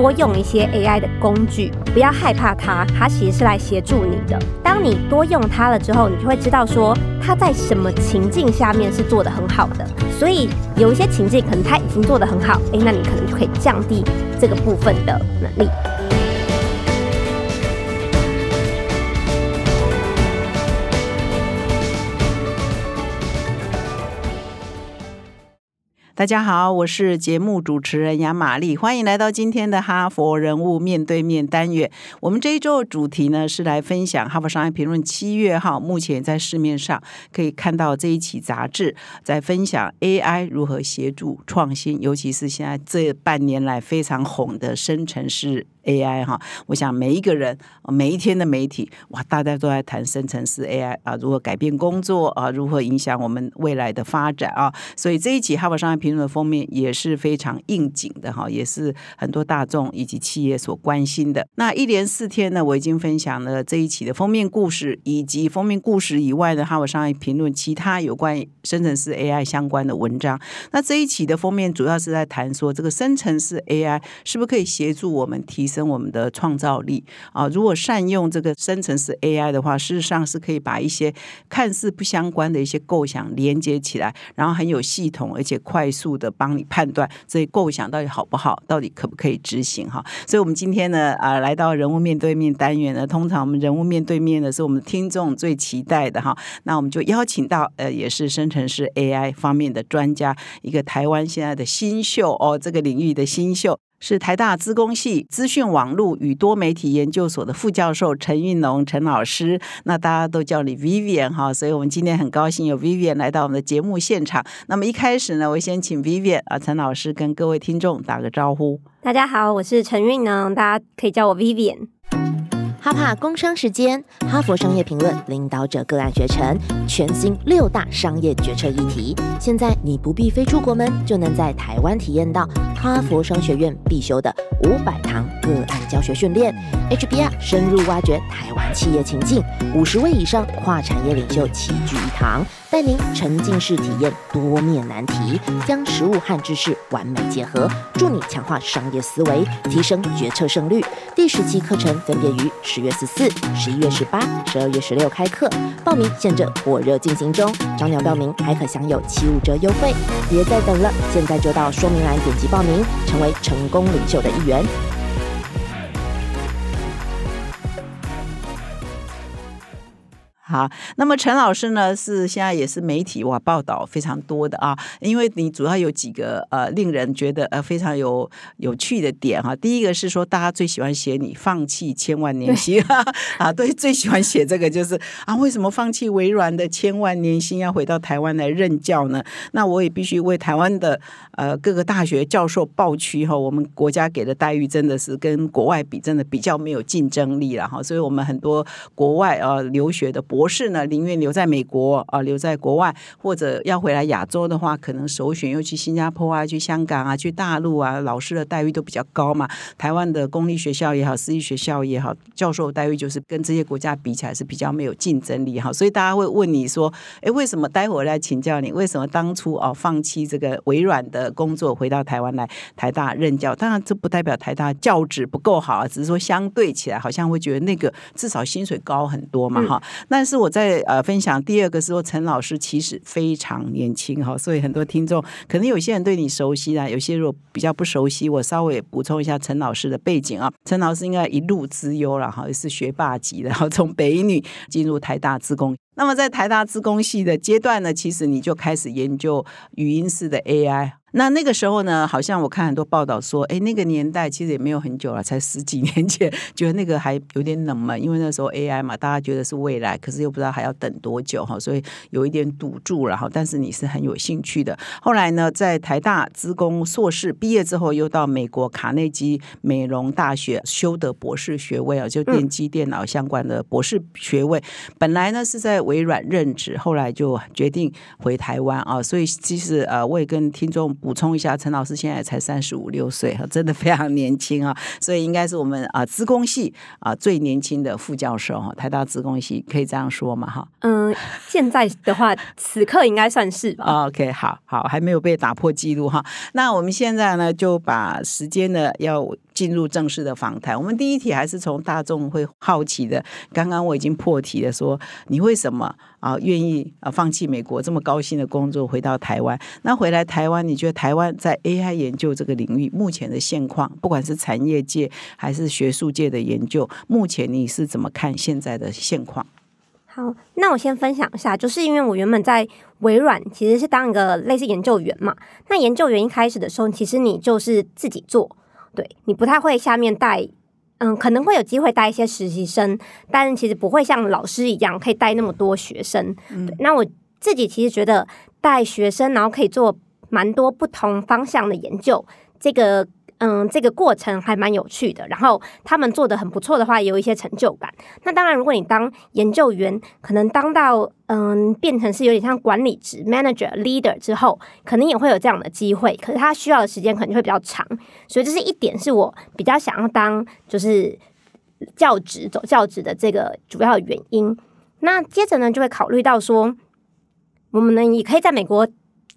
多用一些 AI 的工具，不要害怕它，它其实是来协助你的。当你多用它了之后，你就会知道说它在什么情境下面是做的很好的。所以有一些情境可能它已经做的很好，诶，那你可能就可以降低这个部分的能力。大家好，我是节目主持人杨玛丽，欢迎来到今天的哈佛人物面对面单元。我们这一周的主题呢是来分享《哈佛商业评论》七月号目前在市面上可以看到这一期杂志，在分享 AI 如何协助创新，尤其是现在这半年来非常红的生成式。AI 哈，我想每一个人每一天的媒体哇，大家都在谈生成式 AI 啊，如何改变工作啊，如何影响我们未来的发展啊。所以这一期《哈佛商业评论》的封面也是非常应景的哈，也是很多大众以及企业所关心的。那一连四天呢，我已经分享了这一期的封面故事，以及封面故事以外的《哈佛商业评论》其他有关生成式 AI 相关的文章。那这一期的封面主要是在谈说，这个生成式 AI 是不是可以协助我们提升。跟我们的创造力啊，如果善用这个生成式 AI 的话，事实上是可以把一些看似不相关的一些构想连接起来，然后很有系统而且快速的帮你判断这些构想到底好不好，到底可不可以执行哈。所以，我们今天呢啊，来到人物面对面单元呢，通常我们人物面对面的是我们听众最期待的哈。那我们就邀请到呃，也是生成式 AI 方面的专家，一个台湾现在的新秀哦，这个领域的新秀。是台大资工系资讯网络与多媒体研究所的副教授陈运龙陈老师，那大家都叫你 Vivian 哈，所以我们今天很高兴有 Vivian 来到我们的节目现场。那么一开始呢，我先请 Vivian 啊，陈老师跟各位听众打个招呼。大家好，我是陈运龙，大家可以叫我 Vivian。哈帕工商时间，哈佛商业评论领导者个案学成，全新六大商业决策议题。现在你不必飞出国门，就能在台湾体验到哈佛商学院必修的五百堂个案教学训练。HBR 深入挖掘台湾企业情境，五十位以上跨产业领袖齐聚一堂。带您沉浸式体验多面难题，将实物和知识完美结合，助你强化商业思维，提升决策胜率。第十期课程分别于十月十四、十一月十八、十二月十六开课，报名现正火热进行中，早鸟报名还可享有七五折优惠，别再等了，现在就到说明栏点击报名，成为成功领袖的一员。好，那么陈老师呢是现在也是媒体哇报道非常多的啊，因为你主要有几个呃令人觉得呃非常有有趣的点哈。第一个是说大家最喜欢写你放弃千万年薪啊，对，最喜欢写这个就是啊，为什么放弃微软的千万年薪要回到台湾来任教呢？那我也必须为台湾的呃各个大学教授抱屈哈，我们国家给的待遇真的是跟国外比，真的比较没有竞争力了哈。所以我们很多国外啊留学的博博士呢，宁愿留在美国啊，留在国外，或者要回来亚洲的话，可能首选又去新加坡啊，去香港啊，去大陆啊，老师的待遇都比较高嘛。台湾的公立学校也好，私立学校也好，教授待遇就是跟这些国家比起来是比较没有竞争力哈。所以大家会问你说，哎，为什么？待会儿来请教你，为什么当初哦放弃这个微软的工作，回到台湾来台大任教？当然，这不代表台大教职不够好啊，只是说相对起来，好像会觉得那个至少薪水高很多嘛哈。那是我在呃分享第二个时候，陈老师其实非常年轻哈，所以很多听众可能有些人对你熟悉啊，有些如果比较不熟悉，我稍微补充一下陈老师的背景啊。陈老师应该一路之优了哈，也是学霸级的，然后从北女进入台大自工。那么在台大自工系的阶段呢，其实你就开始研究语音式的 AI。那那个时候呢，好像我看很多报道说，哎，那个年代其实也没有很久了，才十几年前，觉得那个还有点冷门，因为那时候 AI 嘛，大家觉得是未来，可是又不知道还要等多久哈，所以有一点堵住了哈。但是你是很有兴趣的。后来呢，在台大资工硕士毕业之后，又到美国卡内基美容大学修得博士学位啊，就电机电脑相关的博士学位。本来呢是在微软任职，后来就决定回台湾啊。所以其实呃，我也跟听众。补充一下，陈老师现在才三十五六岁哈，真的非常年轻啊，所以应该是我们啊，资工系啊最年轻的副教授哈，台大资工系可以这样说嘛哈？嗯，现在的话，此刻应该算是吧。OK，好好，还没有被打破记录哈。那我们现在呢，就把时间呢要。进入正式的访谈。我们第一题还是从大众会好奇的，刚刚我已经破题了，说你为什么啊愿意啊放弃美国这么高薪的工作，回到台湾？那回来台湾，你觉得台湾在 AI 研究这个领域目前的现况，不管是产业界还是学术界的研究，目前你是怎么看现在的现况？好，那我先分享一下，就是因为我原本在微软其实是当一个类似研究员嘛。那研究员一开始的时候，其实你就是自己做，对你不太会下面带，嗯，可能会有机会带一些实习生，但其实不会像老师一样可以带那么多学生。对，那我自己其实觉得带学生，然后可以做蛮多不同方向的研究，这个。嗯，这个过程还蛮有趣的。然后他们做的很不错的话，也有一些成就感。那当然，如果你当研究员，可能当到嗯变成是有点像管理职 （manager、leader） 之后，可能也会有这样的机会。可是他需要的时间可能会比较长，所以这是一点是我比较想要当就是教职走教职的这个主要原因。那接着呢，就会考虑到说，我们呢也可以在美国。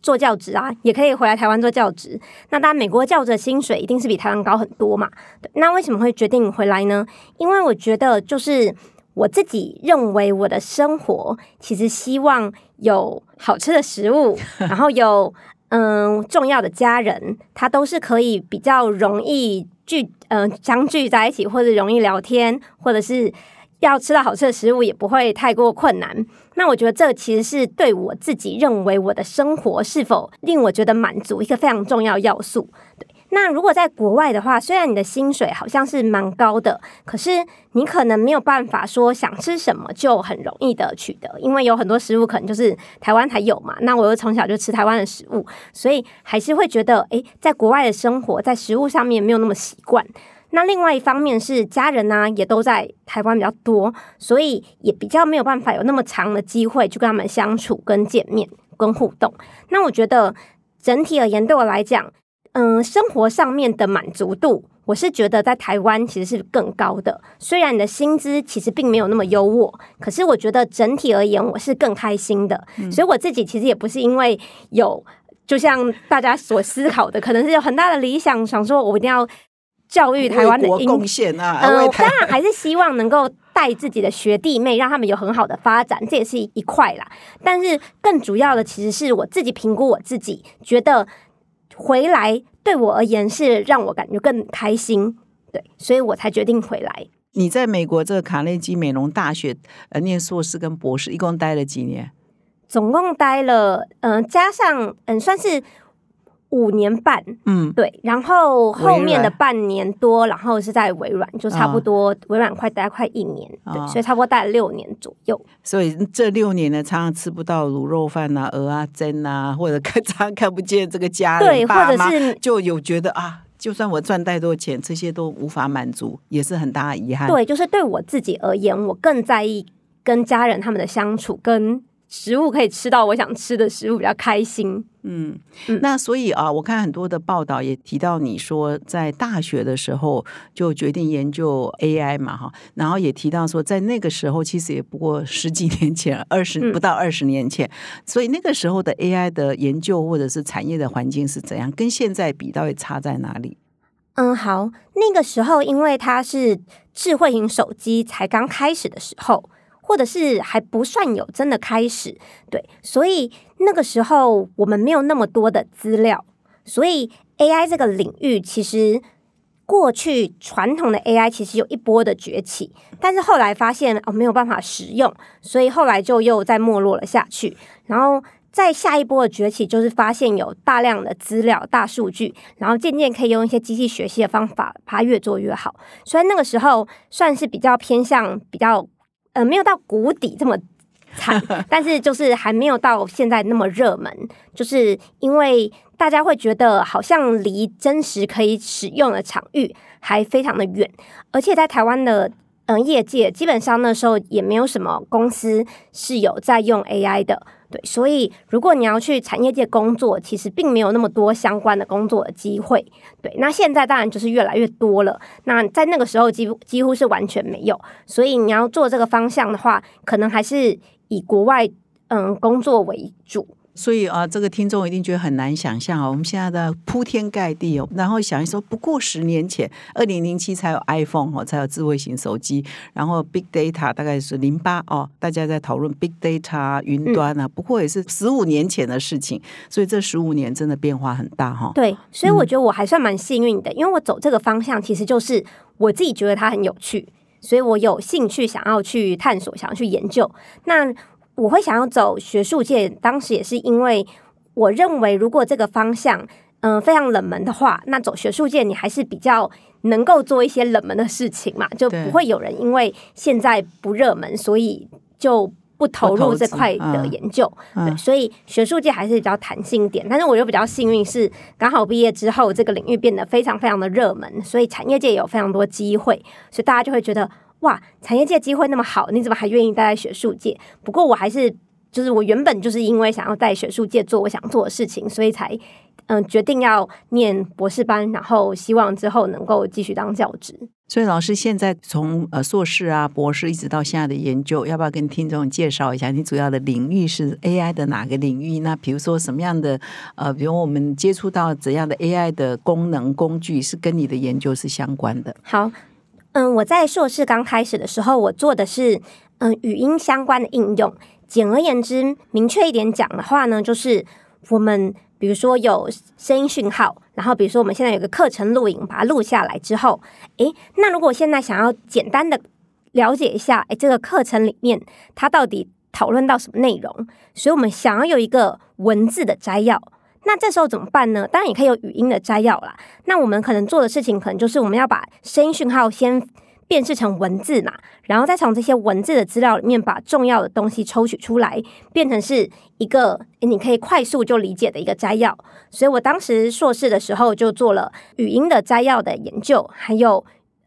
做教职啊，也可以回来台湾做教职。那当然，美国教职的薪水一定是比台湾高很多嘛。那为什么会决定回来呢？因为我觉得，就是我自己认为，我的生活其实希望有好吃的食物，然后有嗯重要的家人，他都是可以比较容易聚嗯相聚在一起，或者容易聊天，或者是。要吃到好吃的食物也不会太过困难，那我觉得这其实是对我自己认为我的生活是否令我觉得满足一个非常重要要素。对，那如果在国外的话，虽然你的薪水好像是蛮高的，可是你可能没有办法说想吃什么就很容易的取得，因为有很多食物可能就是台湾才有嘛。那我又从小就吃台湾的食物，所以还是会觉得，诶，在国外的生活在食物上面没有那么习惯。那另外一方面是家人呢，也都在台湾比较多，所以也比较没有办法有那么长的机会去跟他们相处、跟见面、跟互动。那我觉得整体而言，对我来讲，嗯，生活上面的满足度，我是觉得在台湾其实是更高的。虽然你的薪资其实并没有那么优渥，可是我觉得整体而言，我是更开心的。所以我自己其实也不是因为有，就像大家所思考的，可能是有很大的理想，想说我一定要。教育台湾的贡献啊，嗯，当然还是希望能够带自己的学弟妹，让他们有很好的发展，这也是一块啦。但是更主要的，其实是我自己评估我自己，觉得回来对我而言是让我感觉更开心，对，所以我才决定回来。你在美国这个卡内基美容大学呃念硕士跟博士，一共待了几年？总共待了，嗯，加上嗯，算是。五年半，嗯，对，然后后面的半年多，然后是在微软，就差不多微软快待快一年，对，所以差不多待了六年左右。所以这六年呢，常常吃不到卤肉饭啊、鹅啊、蒸啊，或者看常看不见这个家人爸妈，就有觉得啊，就算我赚再多钱，这些都无法满足，也是很大的遗憾。对，就是对我自己而言，我更在意跟家人他们的相处跟。食物可以吃到我想吃的食物，比较开心。嗯，那所以啊，我看很多的报道也提到你说在大学的时候就决定研究 AI 嘛，哈，然后也提到说在那个时候其实也不过十几年前，二十不到二十年前，所以那个时候的 AI 的研究或者是产业的环境是怎样？跟现在比，到底差在哪里？嗯，好，那个时候因为它是智慧型手机才刚开始的时候。或者是还不算有真的开始，对，所以那个时候我们没有那么多的资料，所以 AI 这个领域其实过去传统的 AI 其实有一波的崛起，但是后来发现哦没有办法使用，所以后来就又再没落了下去。然后再下一波的崛起，就是发现有大量的资料、大数据，然后渐渐可以用一些机器学习的方法，把它越做越好。所以那个时候算是比较偏向比较。呃，没有到谷底这么惨，但是就是还没有到现在那么热门，就是因为大家会觉得好像离真实可以使用的场域还非常的远，而且在台湾的嗯业界，基本上那时候也没有什么公司是有在用 AI 的。对，所以如果你要去产业界工作，其实并没有那么多相关的工作的机会。对，那现在当然就是越来越多了。那在那个时候，几乎几乎是完全没有。所以你要做这个方向的话，可能还是以国外嗯工作为主。所以啊，这个听众一定觉得很难想象啊，我们现在的铺天盖地哦，然后想一说，不过十年前，二零零七才有 iPhone 哦，才有智慧型手机，然后 Big Data 大概是零八哦，大家在讨论 Big Data 云端啊，不过也是十五年前的事情，所以这十五年真的变化很大哈。对，所以我觉得我还算蛮幸运的，因为我走这个方向，其实就是我自己觉得它很有趣，所以我有兴趣想要去探索，想要去研究。那我会想要走学术界，当时也是因为我认为，如果这个方向嗯、非常冷门的话，那走学术界你还是比较能够做一些冷门的事情嘛，就不会有人因为现在不热门，所以就不投入这块的嗯研究。对，嗯所以学术界还是比较弹性一点。但是我又比较幸运，是刚好毕业之后，这个领域变得非常非常的热门，所以产业界也有非常多机会，所以大家就会觉得哇，产业界机会那么好，你怎么还愿意待在学术界？不过我还是就是我原本就是因为想要在学术界做我想做的事情，所以才嗯决定要念博士班，然后希望之后能够继续当教职。所以老师现在从呃硕士啊、博士一直到现在的研究，要不要跟听众介绍一下你主要的领域是 AI 的哪个领域？那比如说什么样的呃，比如我们接触到怎样的 AI 的功能工具是跟你的研究是相关的？好，嗯，我在硕士刚开始的时候，我做的是嗯语音相关的应用。简而言之，明确一点讲的话呢，就是我们比如说有声音讯号，然后比如说我们现在有个课程录影，把它录下来之后，诶，那如果我现在想要简单的了解一下，诶，这个课程里面它到底讨论到什么内容，所以我们想要有一个文字的摘要。那这时候怎么办呢？当然也可以有语音的摘要啦。那我们可能做的事情，可能就是我们要把声音讯号先辨识成文字嘛，然后再从这些文字的资料里面把重要的东西抽取出来，变成是一个你可以快速就理解的一个摘要。所以我当时硕士的时候就做了语音的摘要的研究，还有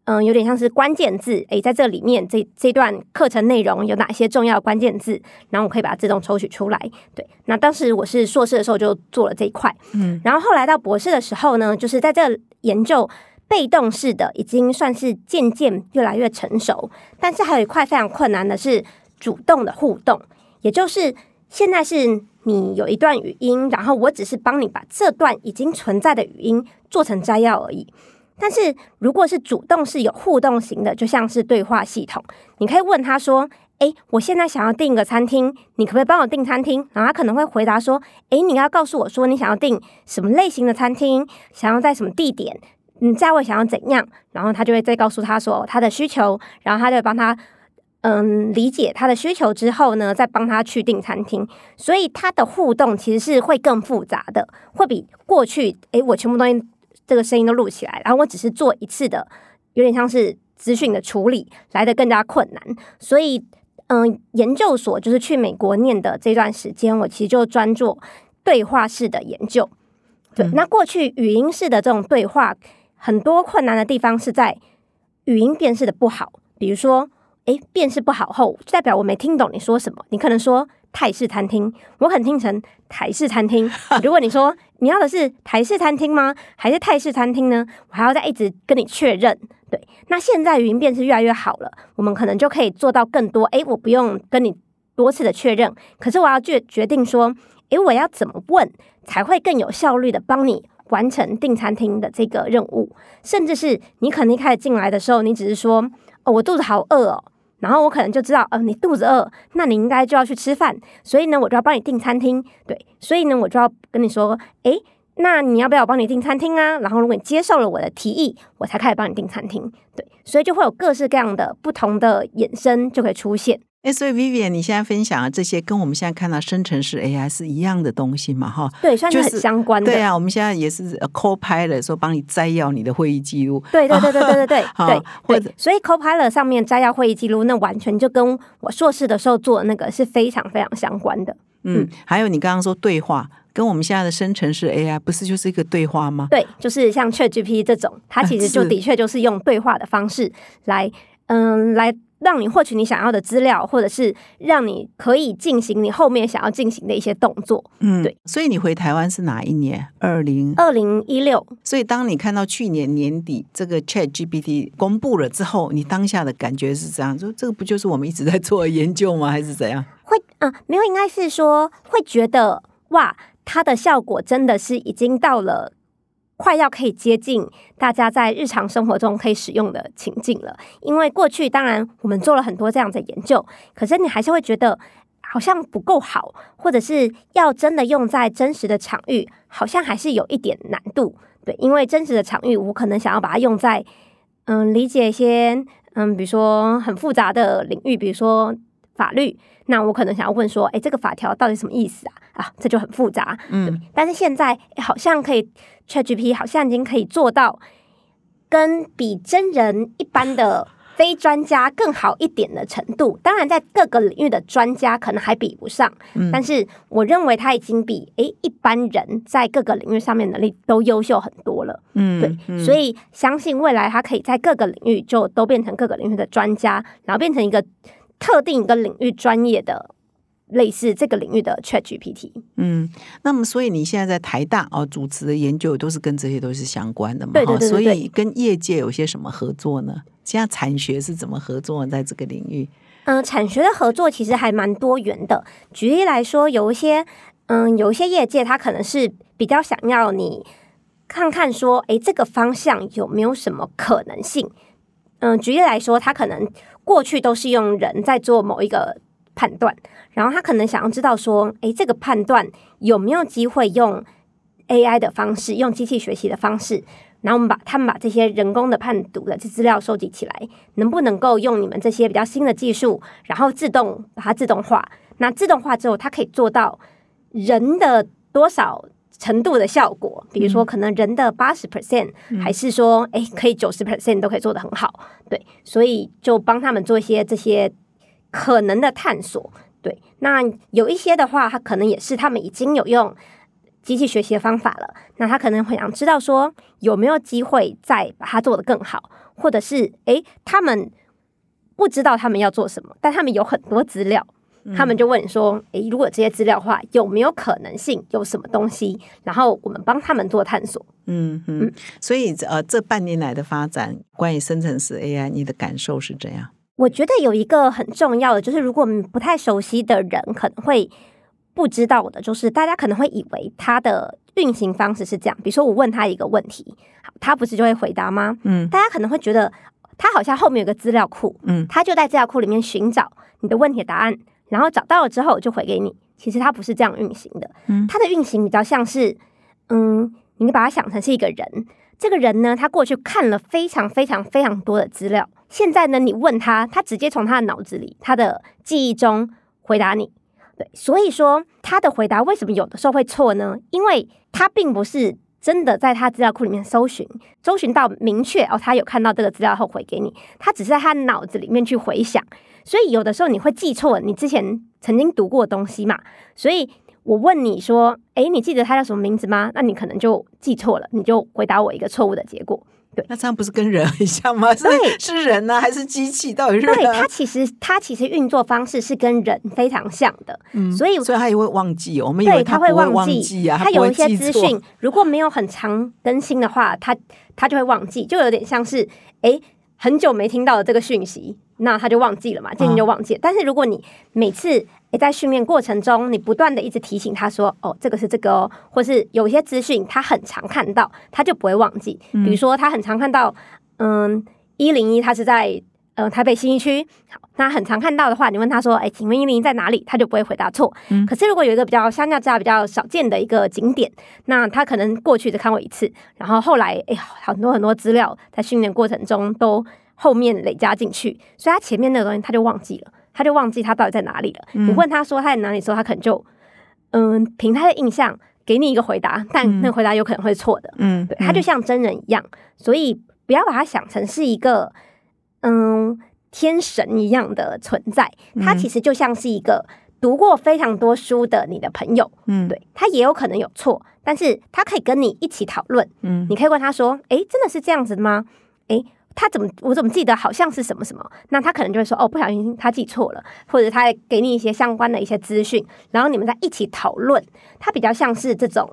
嗯，有点像是关键字，诶，在这里面这这段课程内容有哪些重要关键字，然后我可以把它自动抽取出来。对，那当时我是硕士的时候就做了这一块，嗯，然后后来到博士的时候呢，就是在这研究被动式的，已经算是渐渐越来越成熟，但是还有一块非常困难的是主动的互动，也就是现在是你有一段语音，然后我只是帮你把这段已经存在的语音做成摘要而已。但是如果是主动是有互动型的，就像是对话系统，你可以问他说：“诶，我现在想要订一个餐厅，你可不可以帮我订餐厅？”然后他可能会回答说：“诶，你要告诉我说你想要订什么类型的餐厅，想要在什么地点，嗯，价位想要怎样？”然后他就会再告诉他说他的需求，然后他就帮他。嗯，理解他的需求之后呢，再帮他去订餐厅，所以他的互动其实是会更复杂的，会比过去诶，我全部东西这个声音都录起来，然后我只是做一次的，有点像是资讯的处理来的更加困难。所以，嗯，研究所就是去美国念的这段时间，我其实就专做对话式的研究。对，那过去语音式的这种对话，很多困难的地方是在语音辨识的不好，比如说。诶，辨识不好后，就代表我没听懂你说什么。你可能说泰式餐厅，我很听成台式餐厅。如果你说你要的是台式餐厅吗？还是泰式餐厅呢？我还要再一直跟你确认。对，那现在语音辨识越来越好了，我们可能就可以做到更多。诶，我不用跟你多次的确认，可是我要决决定说，诶，我要怎么问才会更有效率的帮你完成订餐厅的这个任务？甚至是你可能一开始进来的时候，你只是说，哦，我肚子好饿哦。然后我可能就知道，呃，你肚子饿，那你应该就要去吃饭，所以呢，我就要帮你订餐厅，对，所以呢，我就要跟你说，诶，那你要不要我帮你订餐厅啊？然后如果你接受了我的提议，我才开始帮你订餐厅，对，所以就会有各式各样的不同的衍生就可以出现。哎，所以 Vivian，你现在分享的这些跟我们现在看到生成式 AI 是一样的东西嘛？哈，对，算是相关的。对啊，我们现在也是 Co-Pilot 说帮你摘要你的会议记录，对对对对对对对 好对或者对，所以 Copilot 上面摘要会议记录，那完全就跟我硕士的时候做的那个是非常非常相关的。嗯，还有你刚刚说对话，跟我们现在的生成式 AI 不是就是一个对话吗？对，就是像 ChatGPT 这种，它其实就的确就是用对话的方式来，嗯，来让你获取你想要的资料，或者是让你可以进行你后面想要进行的一些动作。嗯，对。所以你回台湾是哪一年？二零。二零一六，所以当你看到去年年底这个 Chat GPT 公布了之后，你当下的感觉是怎样？说这个不就是我们一直在做的研究吗？还是怎样？会啊、没有，应该是说会觉得哇，它的效果真的是已经到了快要可以接近大家在日常生活中可以使用的情境了。因为过去当然我们做了很多这样的研究，可是你还是会觉得好像不够好，或者是要真的用在真实的场域，好像还是有一点难度。对，因为真实的场域，我可能想要把它用在嗯理解一些嗯，比如说很复杂的领域，比如说法律。那我可能想要问说，哎，这个法条到底什么意思啊？啊，这就很复杂。嗯，但是现在好像可以，ChatGPT 好像已经可以做到跟比真人一般的非专家更好一点的程度。当然，在各个领域的专家可能还比不上，但是我认为他已经比诶一般人在各个领域上面能力都优秀很多了。嗯，对，所以相信未来他可以在各个领域就都变成各个领域的专家，然后变成一个。特定一个领域专业的类似这个领域的 Chat GPT，嗯，那么所以你现在在台大哦主持的研究都是跟这些都是相关的嘛？对对对。所以跟业界有些什么合作呢？现在产学是怎么合作在这个领域？嗯，产学的合作其实还蛮多元的。举例来说，有一些嗯，有一些业界他可能是比较想要你看看说，哎，这个方向有没有什么可能性？嗯，举例来说，他可能。过去都是用人在做某一个判断，然后他可能想要知道说，诶，这个判断有没有机会用 AI 的方式，用机器学习的方式，然后我们把他们把这些人工的判读的这资料收集起来，能不能够用你们这些比较新的技术，然后自动把它自动化？那自动化之后，它可以做到人的多少？程度的效果，比如说可能人的八十 percent，还是说哎可以九十 percent 都可以做得很好，对，所以就帮他们做一些这些可能的探索，对。那有一些的话，他可能也是他们已经有用机器学习的方法了，那他可能会想知道说有没有机会再把它做得更好，或者是诶他们不知道他们要做什么，但他们有很多资料。他们就问说：“诶，如果这些资料的话，有没有可能性？有什么东西？然后我们帮他们做探索。”嗯嗯。所以呃，这半年来的发展，关于生成式 AI，你的感受是怎样？我觉得有一个很重要的，就是如果我们不太熟悉的人，可能会不知道的，就是大家可能会以为它的运行方式是这样。比如说，我问他一个问题，他不是就会回答吗？嗯。大家可能会觉得，他好像后面有个资料库，嗯，他就在资料库里面寻找你的问题的答案。然后找到了之后就回给你。其实它不是这样运行的，它的运行比较像是，嗯，你把它想成是一个人。这个人呢，他过去看了非常非常非常多的资料，现在呢，你问他，他直接从他的脑子里、他的记忆中回答你。对，所以说他的回答为什么有的时候会错呢？因为他并不是真的在他资料库里面搜寻，搜寻到明确哦，他有看到这个资料后回给你，他只是在他脑子里面去回想。所以有的时候你会记错你之前曾经读过的东西嘛？所以我问你说：“哎，你记得他叫什么名字吗？”那你可能就记错了，你就回答我一个错误的结果。对，那这样不是跟人很像吗？是是人呢，还是机器？到底是？对，它其实它其实运作方式是跟人非常像的。嗯，所以所以他也会忘记。我们以为他会忘记啊，他有一些资讯如果没有很长更新的话，他他就会忘记，就有点像是哎。很久没听到的这个讯息，那他就忘记了嘛，这你就忘记了。但是如果你每次诶在训练过程中，你不断的一直提醒他说，哦，这个是这个哦，或是有一些资讯他很常看到，他就不会忘记。比如说他很常看到，嗯，一零一，他是在。呃，台北新一区，好，那很常看到的话，你问他说：“哎，请问一零一在哪里？”他就不会回答错。嗯，可是如果有一个比较相较之下比较少见的一个景点，那他可能过去只看过一次，然后后来哎，很多很多资料在训练过程中都后面累加进去，所以他前面那个东西他就忘记了，他就忘记他到底在哪里了。你问他说他在哪里，时候他可能就嗯，凭他的印象给你一个回答，但那个回答有可能会错的。嗯，对，他就像真人一样，所以不要把他想成是一个。嗯，天神一样的存在，他其实就像是一个读过非常多书的你的朋友。嗯，对他也有可能有错，但是他可以跟你一起讨论。嗯，你可以问他说：“哎，真的是这样子的吗？哎，他怎么我怎么记得好像是什么什么？”那他可能就会说：“哦，不小心他记错了，或者他给你一些相关的一些资讯，然后你们在一起讨论。他比较像是这种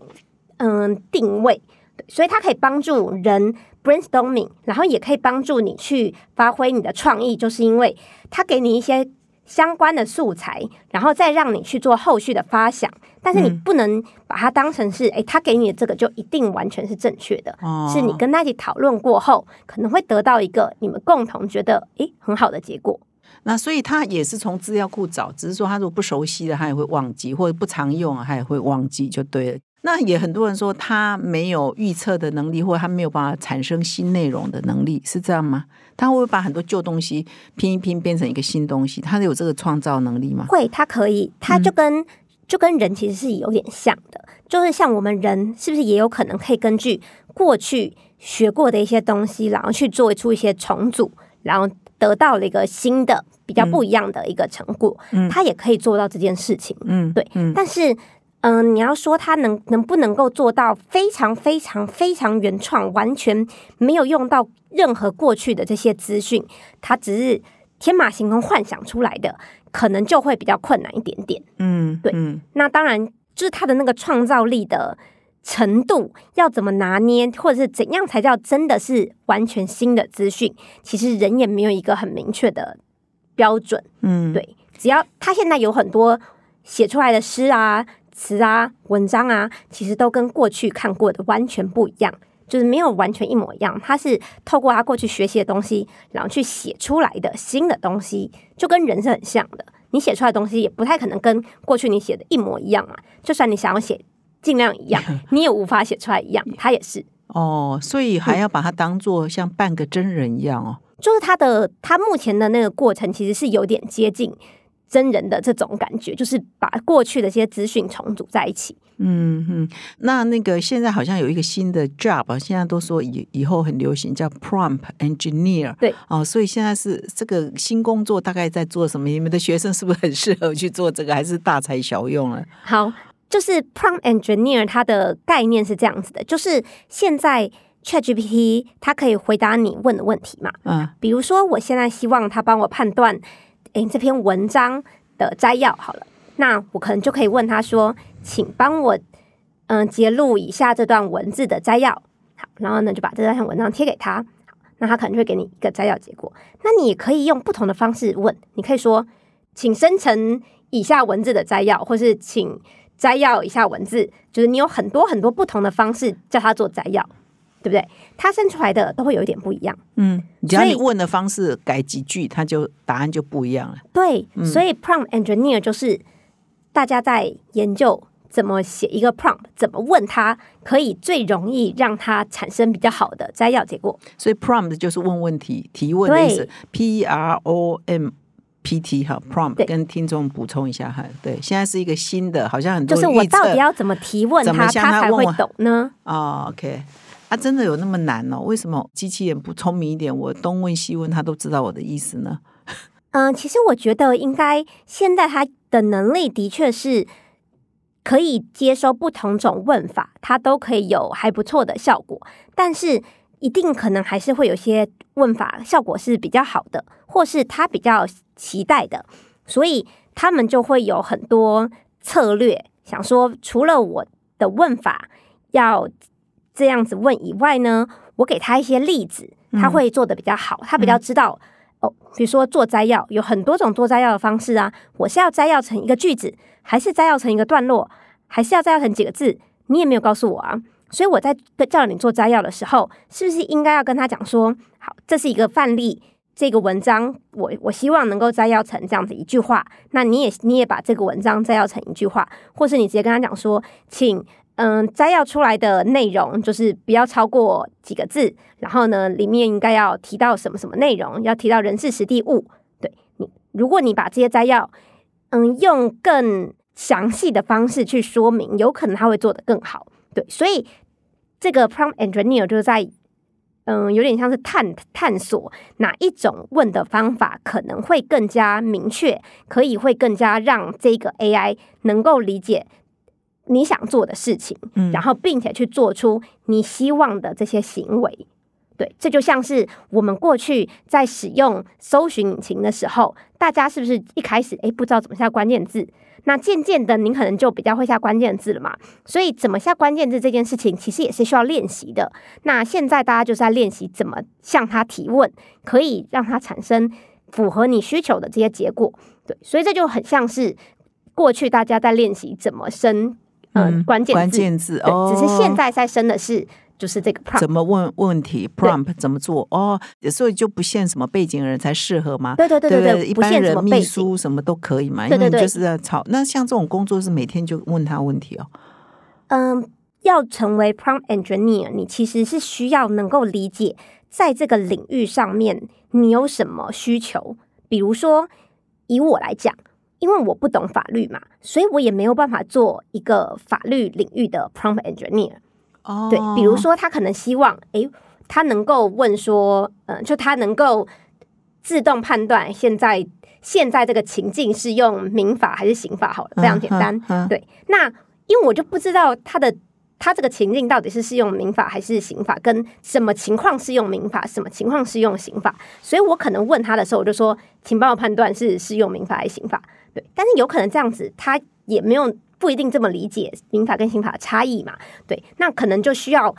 嗯定位，所以他可以帮助人。” brainstorming，然后也可以帮助你去发挥你的创意，就是因为他给你一些相关的素材，然后再让你去做后续的发想。但是你嗯不能把它当成是，诶，他给你的这个就一定完全是正确的，哦是你跟他一起讨论过后，可能会得到一个你们共同觉得哎很好的结果。那所以他也是从资料库找，只是说他如果不熟悉的，他也会忘记，或者不常用，他也会忘记，就对了。那也很多人说他没有预测的能力，或者他没有办法产生新内容的能力，是这样吗？他会不会把很多旧东西拼一拼变成一个新东西？他有这个创造能力吗？会，他可以，他就跟、就跟人其实是有点像的，就是像我们人是不是也有可能可以根据过去学过的一些东西，然后去做出一些重组，然后得到了一个新的比较不一样的一个成果，嗯他也可以做到这件事情。嗯，对嗯但是，嗯、你要说它能能不能够做到非常非常非常原创，完全没有用到任何过去的这些资讯，它只是天马行空幻想出来的，可能就会比较困难一点点。嗯，对嗯那当然，就是它的那个创造力的程度要怎么拿捏，或者是怎样才叫真的是完全新的资讯，其实人也没有一个很明确的标准。嗯，对，只要他现在有很多写出来的诗啊、词啊、文章啊，其实都跟过去看过的完全不一样，就是没有完全一模一样。他是透过他过去学习的东西，然后去写出来的新的东西，就跟人是很像的。你写出来的东西也不太可能跟过去你写的一模一样嘛。就算你想要写尽量一样，你也无法写出来一样。他也是，哦，所以还要把它当做像半个真人一样哦。就是他的他目前的那个过程，其实是有点接近真人的这种感觉，就是把过去的这些资讯重组在一起。嗯嗯，那那个现在好像有一个新的 job，啊现在都说以以后很流行叫 prompt engineer。对，哦，所以现在是这个新工作大概在做什么？你们的学生是不是很适合去做这个，还是大材小用了？好，就是 prompt engineer 它的概念是这样子的，就是现在 ChatGPT 它可以回答你问的问题嘛，嗯比如说我现在希望它帮我判断，诶这篇文章的摘要好了，那我可能就可以问他说，请帮我嗯截录以下这段文字的摘要，好，然后呢就把这段文章贴给他，那他可能就会给你一个摘要结果。那你也可以用不同的方式问，你可以说，请生成以下文字的摘要，或是请摘要以下文字，就是你有很多很多不同的方式叫他做摘要，对不对？他生出来的都会有一点不一样。嗯，只要你问的方式改几句，他就答案就不一样了。对，所以 prompt engineer 就是大家在研究怎么写一个 prompt，怎么问他可以最容易让他产生比较好的摘要结果。所以 prompt 就是问问题、提问的意思，P R O M。P T 哈，prompt 跟听众补充一下哈，对，现在是一个新的，好像很多就是我到底要怎么提问他，他才会懂呢？哦，OK，啊，真的有那么难哦？为什么机器人不聪明一点，我东问西问，它都知道我的意思呢？嗯，其实我觉得应该现在他的能力的确是可以接收不同种问法，它都可以有还不错的效果，但是一定可能还是会有些问法效果是比较好的，或是他比较期待的，所以他们就会有很多策略，想说除了我的问法要这样子问以外呢，我给他一些例子，他会做的比较好，他比较知道。哦，比如说做摘要，有很多种做摘要的方式啊。我是要摘要成一个句子，还是摘要成一个段落，还是要摘要成几个字？你也没有告诉我啊。所以我在跟叫你做摘要的时候，是不是应该要跟他讲说，好，这是一个范例，这个文章我我希望能够摘要成这样子一句话。那你也你也把这个文章摘要成一句话，或是你直接跟他讲说，请嗯摘要出来的内容就是不要超过几个字，然后呢里面应该要提到什么什么内容，要提到人事实地物。对你，如果你把这些摘要嗯用更详细的方式去说明，有可能他会做得更好。对，所以这个 prompt engineer 就是在嗯，有点像是探探索哪一种问的方法可能会更加明确，可以会更加让这个 AI 能够理解你想做的事情，嗯然后并且去做出你希望的这些行为。对，这就像是我们过去在使用搜寻引擎的时候，大家是不是一开始诶不知道怎么下关键字？那渐渐的，您可能就比较会下关键字了嘛。所以，怎么下关键字这件事情，其实也是需要练习的。那现在大家就是在练习怎么向他提问，可以让他产生符合你需求的这些结果。对，所以这就很像是过去大家在练习怎么生嗯、嗯关键，关键字对，哦，只是现在在生的是就是这个 prompt。怎么问问题，prompt 怎么做哦，所以就不限什么背景的人才适合吗？对对对对对对，不一般人秘。书什么都可以嘛，因为你就是在炒。那像这种工作是每天就问他问题哦，嗯，要成为 prompt engineer，你其实是需要能够理解在这个领域上面你有什么需求。比如说，以我来讲，因为我不懂法律嘛，所以我也没有办法做一个法律领域的 prompt engineer。哦对，比如说他可能希望，诶，他能够问说，嗯、就他能够自动判断现在现在这个情境是用民法还是刑法好了，非常简单。嗯嗯嗯对，那因为我就不知道他的他这个情境到底是适用民法还是刑法，跟什么情况适用民法，什么情况适用刑法，所以我可能问他的时候，我就说，请帮我判断是适用民法还是刑法。对，但是有可能这样子，他也没有不一定这么理解民法跟刑法的差异嘛。对，那可能就需要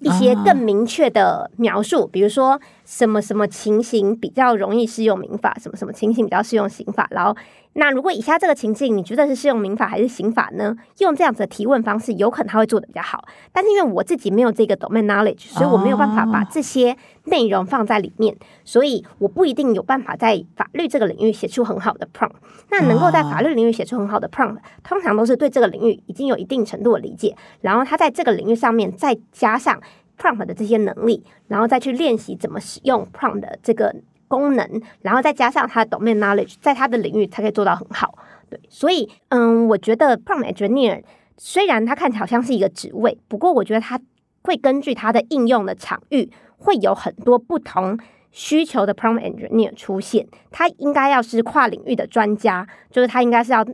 一些更明确的描述，比如说什么什么情形比较容易适用民法，什么什么情形比较适用刑法。然后，那如果以下这个情境，你觉得是适用民法还是刑法呢？用这样子的提问方式，有可能他会做的比较好。但是因为我自己没有这个 domain knowledge，所以我没有办法把这些内容放在里面，所以我不一定有办法在法律这个领域写出很好的 prompt。那能够在法律领域写出很好的 prompt，通常都是对这个领域已经有一定程度的理解，然后他在这个领域上面再加上 prompt 的这些能力，然后再去练习怎么使用 prompt 的这个功能，然后再加上他的 domain knowledge，在他的领域才可以做到很好。对，所以嗯，我觉得 prompt engineer 虽然它看起来好像是一个职位，不过我觉得它会根据它的应用的场域，会有很多不同需求的 prompt engineer 出现。他应该要是跨领域的专家，就是他应该是要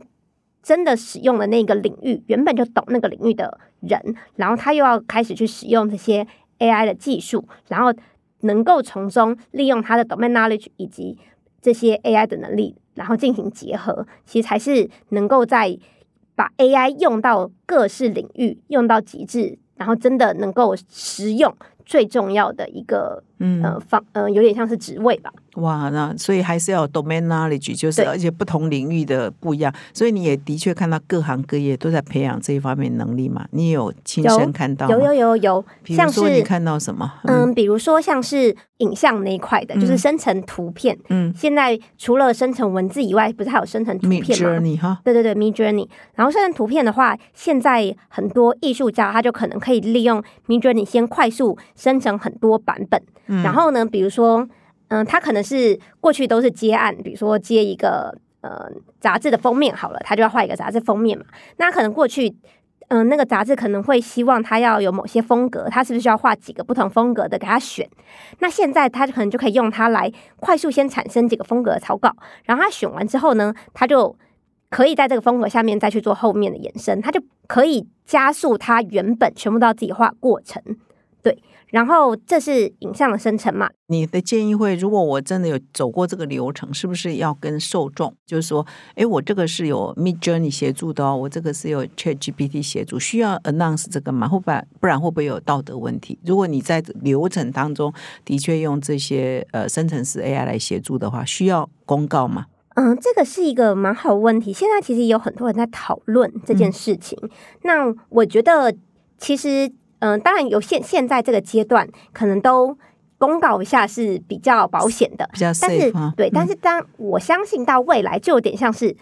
真的使用的那个领域，原本就懂那个领域的人，然后他又要开始去使用这些 AI 的技术，然后能够从中利用他的 domain knowledge 以及这些 AI 的能力，然后进行结合，其实才是能够在把 AI 用到各式领域，用到极致，然后真的能够实用最重要的一个嗯呃方呃，有点像是职位吧。哇，那所以还是要有 domain knowledge，就是而且不同领域的不一样，所以你也的确看到各行各业都在培养这一方面能力嘛？你有亲身看到吗？有有有有，像是说你看到什么？嗯，比如说像是影像那一块的，就是生成图片。嗯现在除了生成文字以外，不是还有生成图片吗？Journey 哈，对对对，Mid Journey。然后生成图片的话，现在很多艺术家他就可能可以利用 Mid Journey 先快速生成很多版本。嗯然后呢，比如说，嗯，他可能是过去都是接案，比如说接一个呃杂志的封面好了，他就要画一个杂志封面嘛。那可能过去。嗯，那个杂志可能会希望他要有某些风格，他是不是需要画几个不同风格的给他选？那现在他可能就可以用它来快速先产生几个风格的草稿，然后他选完之后呢，他就可以在这个风格下面再去做后面的延伸，他就可以加速他原本全部都要自己画过程。对，然后这是影像的生成嘛？你的建议会，如果我真的有走过这个流程，是不是要跟受众，就是说，哎，我这个是有 Mid Journey 协助的哦，我这个是有 Chat GPT 协助，需要 announce 这个吗？会不然不然会不会有道德问题？如果你在流程当中的确用这些呃生成式 AI 来协助的话，需要公告吗？嗯，这个是一个蛮好的问题。现在其实有很多人在讨论这件事情。那我觉得，其实，嗯、当然有现现在这个阶段，可能都公告一下是比较保险的。比较但是 safe 哈，对，但嗯是当我相信到未来，就有点像是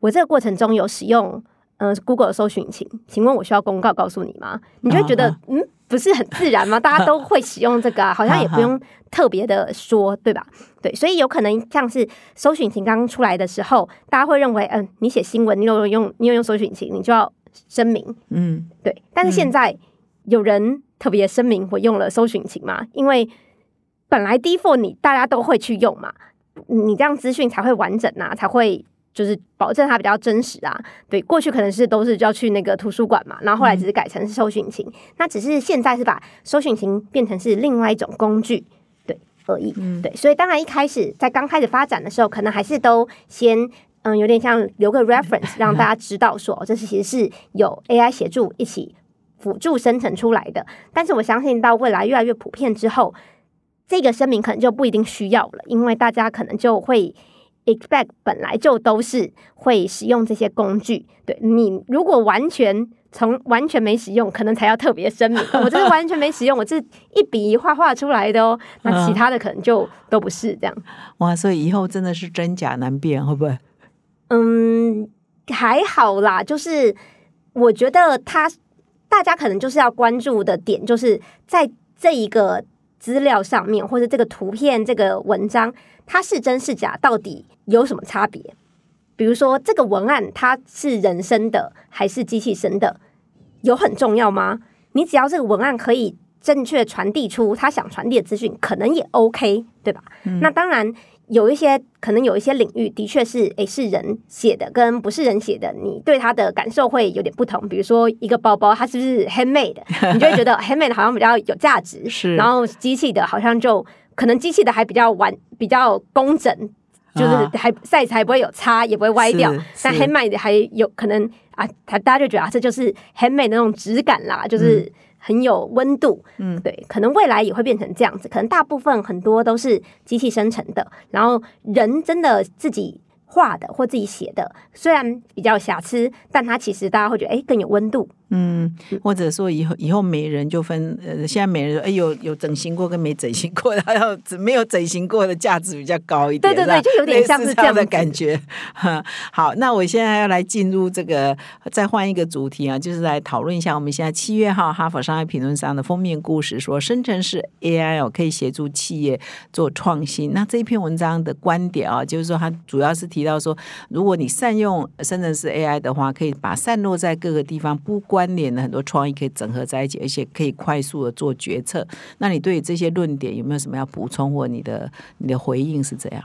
我这个过程中有使用呃 Google 的搜寻引擎，请问我需要公告告诉你吗？你就会觉得、啊嗯，不是很自然吗？大家都会使用这个、啊，好像也不用特别的说，对吧？对，所以有可能像是搜寻引擎刚刚出来的时候，大家会认为，嗯、你写新闻，你有用你有用搜寻引擎，你就要声明，嗯对，但是现在有人特别声明我用了搜寻引擎嘛？因为本来 default 你大家都会去用嘛，你这样资讯才会完整啊，才会就是保证它比较真实啊。对，过去可能是都是要去那个图书馆嘛，然后后来只是改成是搜寻引擎，那只是现在是把搜寻引擎变成是另外一种工具。对而已，对，所以当然一开始在刚开始发展的时候，可能还是都先嗯，有点像留个 reference，让大家知道说，哦，这是其实是有 AI 协助一起辅助生成出来的。但是我相信到未来越来越普遍之后，这个声明可能就不一定需要了，因为大家可能就会 expect 本来就都是会使用这些工具。对你如果完全从完全没使用，可能才要特别声明，我这是完全没使用，我这是一笔一画画出来的哦。那其他的可能就都不是这样。哇，所以以后真的是真假难辨，会不会？嗯，还好啦，就是我觉得他大家可能就是要关注的点，就是在这一个资料上面，或者这个图片、这个文章，它是真是假，到底有什么差别？比如说，这个文案它是人生的还是机器生的，有很重要吗？你只要这个文案可以正确传递出他想传递的资讯，可能也 OK，对吧？那当然。有一些可能有一些领域的确是诶是人写的跟不是人写的，你对他的感受会有点不同。比如说一个包包，它是不是 handmade，你就会觉得 handmade 好像比较有价值。是，然后机器的好像就可能机器的还比较完比较工整，就是还 size 还不会有差，也不会歪掉。但 handmade 还有可能啊，他大家就觉得啊，这就是 handmade 那种质感啦，就是。很有温度，嗯，对，可能未来也会变成这样子，可能大部分很多都是机器生成的，然后人真的自己。画的或自己写的，虽然比较瑕疵，但它其实大家会觉得哎更有温度。嗯，或者说以后以后美人就分呃，现在美人说哎有有整形过跟没整形过的，要没有整形过的价值比较高一点。对对对，就有点像是这样的感觉。好，那我现在要来进入这个，再换一个主题啊，就是来讨论一下我们现在七月号《哈佛商业评论》上的封面故事，说生成式 AI 哦可以协助企业做创新。那这一篇文章的观点啊，就是说它主要是提。提到说，如果你善用生成式 AI 的话，可以把散落在各个地方不关联的很多创意可以整合在一起，而且可以快速的做决策。那你对这些论点有没有什么要补充或你的你的回应是怎样？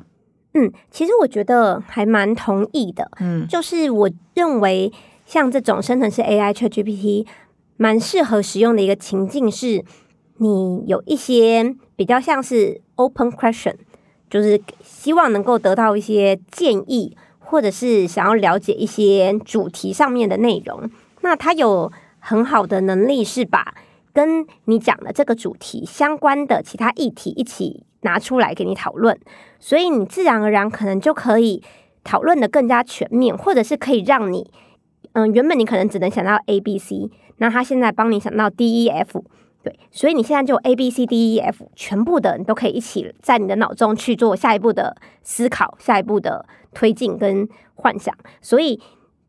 嗯，其实我觉得还蛮同意的。嗯，就是我认为像这种生成式 AI ChatGPT 蛮适合使用的一个情境是，你有一些比较像是 open question。就是希望能够得到一些建议，或者是想要了解一些主题上面的内容。那他有很好的能力，是把跟你讲的这个主题相关的其他议题一起拿出来给你讨论，所以你自然而然可能就可以讨论的更加全面，或者是可以让你，嗯，原本你可能只能想到 A、B、C，那他现在帮你想到 D、E、F。对，所以你现在就 A B C D E F 全部的你都可以一起在你的脑中去做下一步的思考，下一步的推进跟幻想。所以，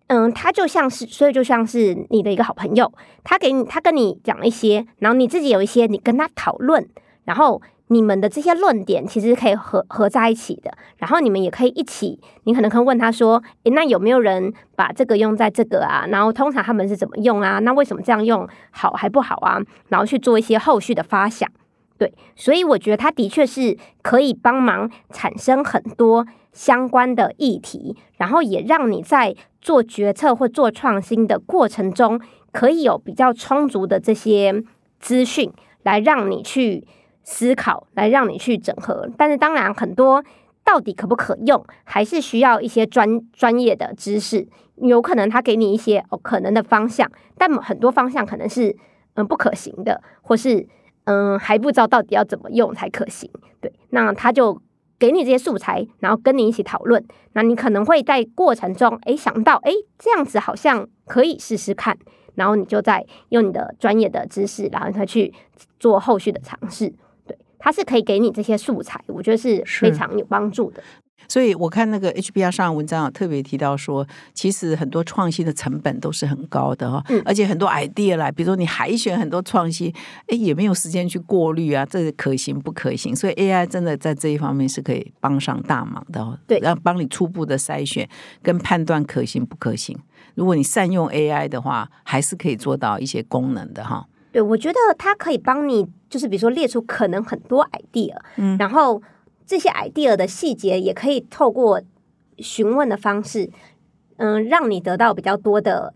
嗯，他就像是，所以就像是你的一个好朋友，他给你，他跟你讲一些，然后你自己有一些，你跟他讨论，然后。你们的这些论点其实可以合合在一起的，然后你们也可以一起，你可能可以问他说：“诶，那有没有人把这个用在这个啊？然后通常他们是怎么用啊？那为什么这样用好还不好啊？然后去做一些后续的发想。”对，所以我觉得它的确是可以帮忙产生很多相关的议题，然后也让你在做决策或做创新的过程中，可以有比较充足的这些资讯来让你去。思考来让你去整合，但是当然很多到底可不可用，还是需要一些专专业的知识。有可能他给你一些哦可能的方向，但很多方向可能是嗯不可行的，或是嗯还不知道到底要怎么用才可行。对，那他就给你这些素材，然后跟你一起讨论。那你可能会在过程中诶想到诶这样子好像可以试试看，然后你就再用你的专业的知识，然后再去做后续的尝试。对它是可以给你这些素材，我觉得是非常有帮助的。所以我看那个 HBR 上的文章啊，特别提到说，其实很多创新的成本都是很高的哈，而且很多 idea 来，比如说你海选很多创新，哎，也没有时间去过滤啊，这可行不可行？所以 AI 真的在这一方面是可以帮上大忙的，哦对，然后帮你初步的筛选跟判断可行不可行。如果你善用 AI 的话，还是可以做到一些功能的哈。对，我觉得它可以帮你。就是比如说列出可能很多 idea，嗯，然后这些 idea 的细节也可以透过询问的方式，嗯，让你得到比较多的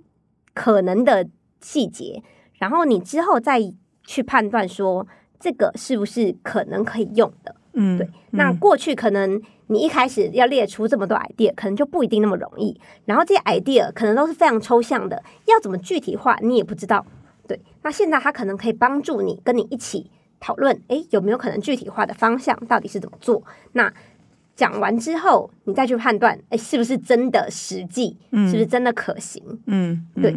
可能的细节，然后你之后再去判断说这个是不是可能可以用的，嗯，对。那过去可能你一开始要列出这么多 idea，可能就不一定那么容易，然后这些 idea 可能都是非常抽象的，要怎么具体化你也不知道。对，那现在他可能可以帮助你，跟你一起讨论，诶，有没有可能具体化的方向到底是怎么做？那讲完之后，你再去判断，诶，是不是真的实际，嗯是不是真的可行？嗯，嗯对，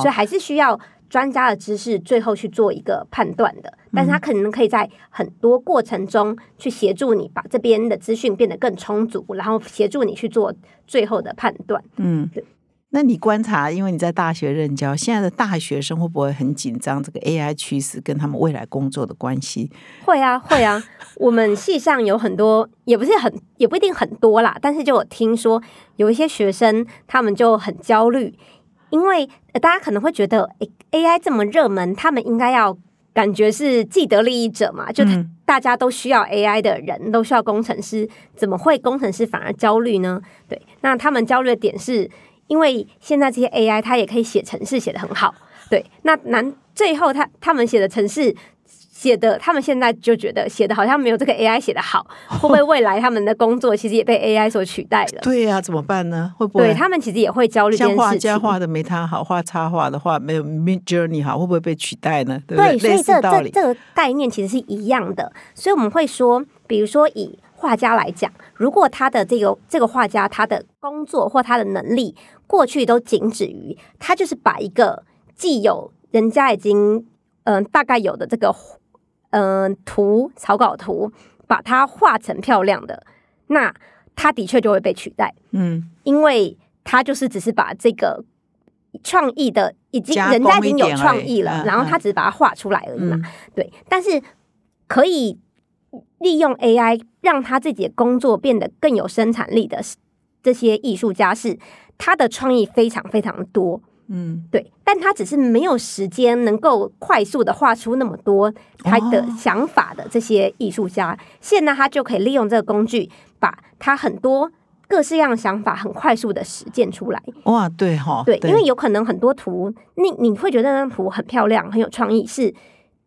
所以，还是需要专家的知识最后去做一个判断的。但是他可能可以在很多过程中去协助你把这边的资讯变得更充足，然后协助你去做最后的判断。嗯对。那你观察，因为你在大学任教，现在的大学生会不会很紧张这个 AI 趋势跟他们未来工作的关系？会啊，会啊。我们系上有很多，也不是很，也不一定很多啦，但是就有听说有一些学生他们就很焦虑，因为、呃大家可能会觉得，诶 AI 这么热门，他们应该要感觉是既得利益者嘛，就嗯大家都需要 AI 的人，都需要工程师，怎么会工程师反而焦虑呢？对，那他们焦虑的点是因为现在这些 AI 它也可以写程式写得很好，对，那难最后他他们写的程式。写的，他们现在就觉得写的好像没有这个 AI 写的好，会不会未来他们的工作其实也被 AI 所取代了？对呀、怎么办呢？会不会对他们其实也会焦虑这像画件事情。家画的没他好，画插画的话没有 Mid Journey 好，会不会被取代呢？对不对，所以这。这这个概念其实是一样的，所以我们会说，比如说以画家来讲，如果他的这个这个画家他的工作或他的能力过去都仅止于他就是把一个既有人家已经嗯、呃大概有的这个嗯、呃图草稿图，把它画成漂亮的，那他的确就会被取代。嗯，因为他就是只是把这个创意的已经人家已经有创意了，嗯然后他只是把它画出来而已嘛。嗯对，但是可以利用 AI 让他自己的工作变得更有生产力的是这些艺术家是他的创意非常非常多。嗯，对，但他只是没有时间能够快速的画出那么多他的哦想法的这些艺术家，现在他就可以利用这个工具，把他很多各式各样的想法很快速的实践出来。哇，对哈，对，因为有可能很多图，你你会觉得那张图很漂亮，很有创意，是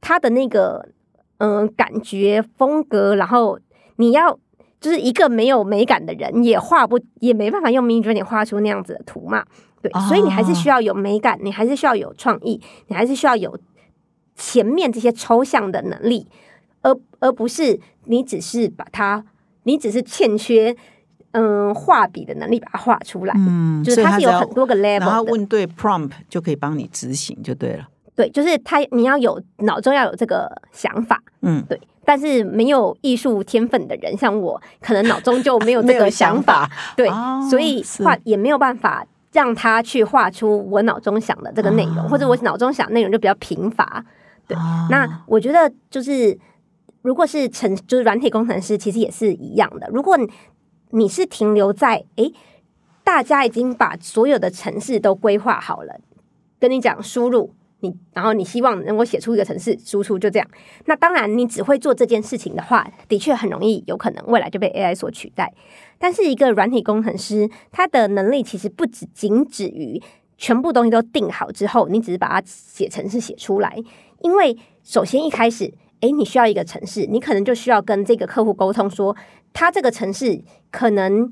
他的那个嗯、呃感觉风格，然后你要。就是一个没有美感的人，也画不也没办法用 Mid Journey 画出那样子的图嘛。对，所以你还是需要有美感，你还是需要有创意，你还是需要有前面这些抽象的能力，而而不是你只是把它，你只是欠缺嗯画笔的能力把它画出来。嗯，就是它是有很多个 level 然后，问对 prompt 就可以帮你执行就对了。对，就是他你要有脑中要有这个想法，嗯，对，但是没有艺术天分的人，像我，可能脑中就没有 这个想法，对，哦所以是画也没有办法让他去画出我脑中想的这个内容，哦或者我脑中想的内容就比较贫乏。对哦那我觉得就是，如果是程就是软体工程师，其实也是一样的。如果你你是停留在诶，大家已经把所有的城市都规划好了，跟你讲输入你，然后你希望能够写出一个城市输出，就这样。那当然，你只会做这件事情的话，的确很容易有可能未来就被 AI 所取代。但是一个软体工程师，他的能力其实不止仅止于全部东西都定好之后，你只是把它写成是写出来。因为首先一开始，诶，你需要一个城市，你可能就需要跟这个客户沟通说，他这个城市可能，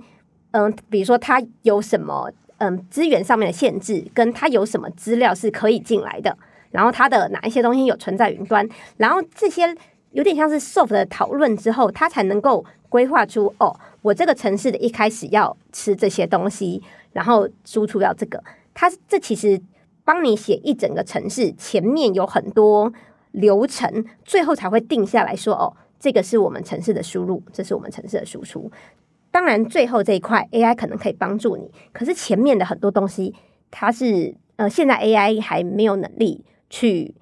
嗯、比如说他有什么，嗯，资源上面的限制，跟它有什么资料是可以进来的，然后它的哪一些东西有存在云端，然后这些有点像是 soft 的讨论之后，它才能够规划出哦，我这个城市的一开始要吃这些东西，然后输出要这个，它这其实帮你写一整个城市，前面有很多流程，最后才会定下来说哦，这个是我们城市的输入，这是我们城市的输出。当然，最后这一块 AI 可能可以帮助你，可是前面的很多东西，它是呃，现在 AI 还没有能力去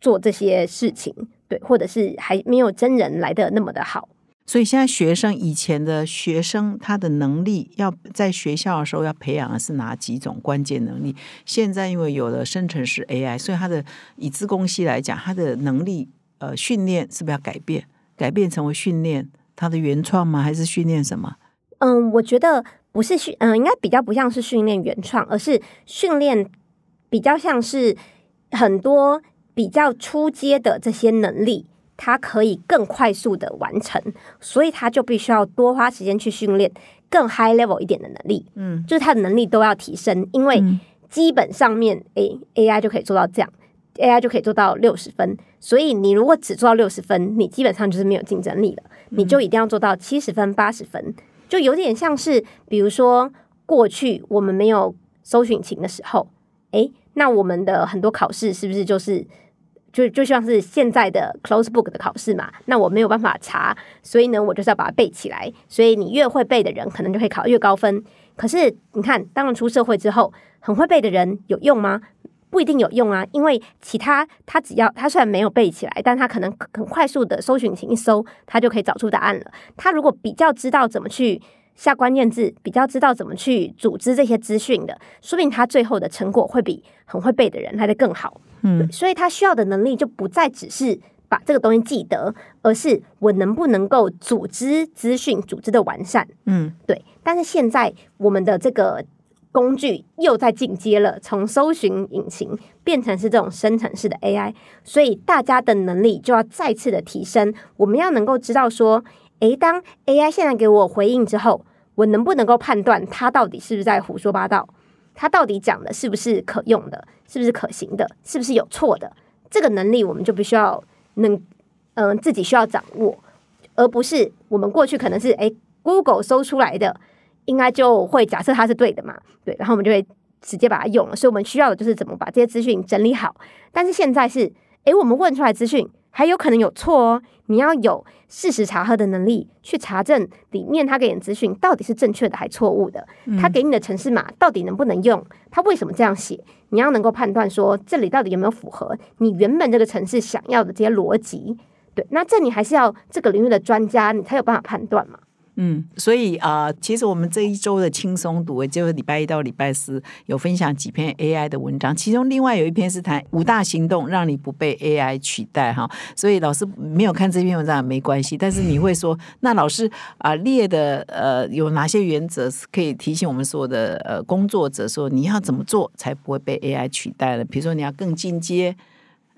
做这些事情，对，或者是还没有真人来的那么的好。所以现在学生以前的学生，他的能力要在学校的时候要培养的是哪几种关键能力？现在因为有了生成式 AI，所以他的以资工系来讲，他的能力呃训练是不是要改变？改变成为训练他的原创吗？还是训练什么？嗯，我觉得不是训，嗯，应该比较不像是训练原创，而是训练比较像是很多比较出阶的这些能力，它可以更快速的完成，所以他就必须要多花时间去训练更 high level 一点的能力，嗯，就是他的能力都要提升，因为嗯基本上面 A A I 就可以做到这样。AI 就可以做到六十分。所以你如果只做到六十分，你基本上就是没有竞争力了。你就一定要做到七十分、八十分，就有点像是，比如说过去我们没有搜寻情的时候，诶，那我们的很多考试是不是就是？就就像是现在的 close book 的考试嘛，那我没有办法查，所以呢，我就是要把它背起来。所以你越会背的人，可能就会考越高分。可是你看，当然出社会之后，很会背的人有用吗？不一定有用啊，因为其他他只要他虽然没有背起来，但他可能很快速的搜寻请一搜，他就可以找出答案了。他如果比较知道怎么去下关键字，比较知道怎么去组织这些资讯的，说明他最后的成果会比很会背的人来的更好。嗯，所以他需要的能力就不再只是把这个东西记得，而是我能不能够组织资讯、组织的完善。嗯，对。但是现在我们的这个工具又在进阶了，从搜寻引擎变成是这种生成式的 AI，所以大家的能力就要再次的提升。我们要能够知道说，诶，当 AI 现在给我回应之后，我能不能够判断它到底是不是在胡说八道？它到底讲的是不是可用的？是不是可行的？是不是有错的？这个能力我们就必须要能，嗯、自己需要掌握，而不是我们过去可能是诶 Google 搜出来的，应该就会假设它是对的嘛，对，然后我们就会直接把它用了。所以我们需要的就是怎么把这些资讯整理好。但是现在是，诶，我们问出来资讯还有可能有错哦，你要有事实查核的能力，去查证里面他给你的资讯到底是正确的还错误的，他给你的城市码到底能不能用，他为什么这样写，你要能够判断说这里到底有没有符合你原本这个城市想要的这些逻辑。对，那这你还是要这个领域的专家，你才有办法判断嘛。嗯，所以啊、其实我们这一周的轻松读，就是礼拜一到礼拜四有分享几篇 AI 的文章，其中另外有一篇是谈五大行动让你不被 AI 取代哈。所以老师没有看这篇文章也没关系，但是你会说，那老师啊、列的呃有哪些原则是可以提醒我们所有的呃工作者说你要怎么做才不会被 AI 取代了？比如说你要更进阶，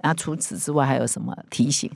那除此之外还有什么提醒？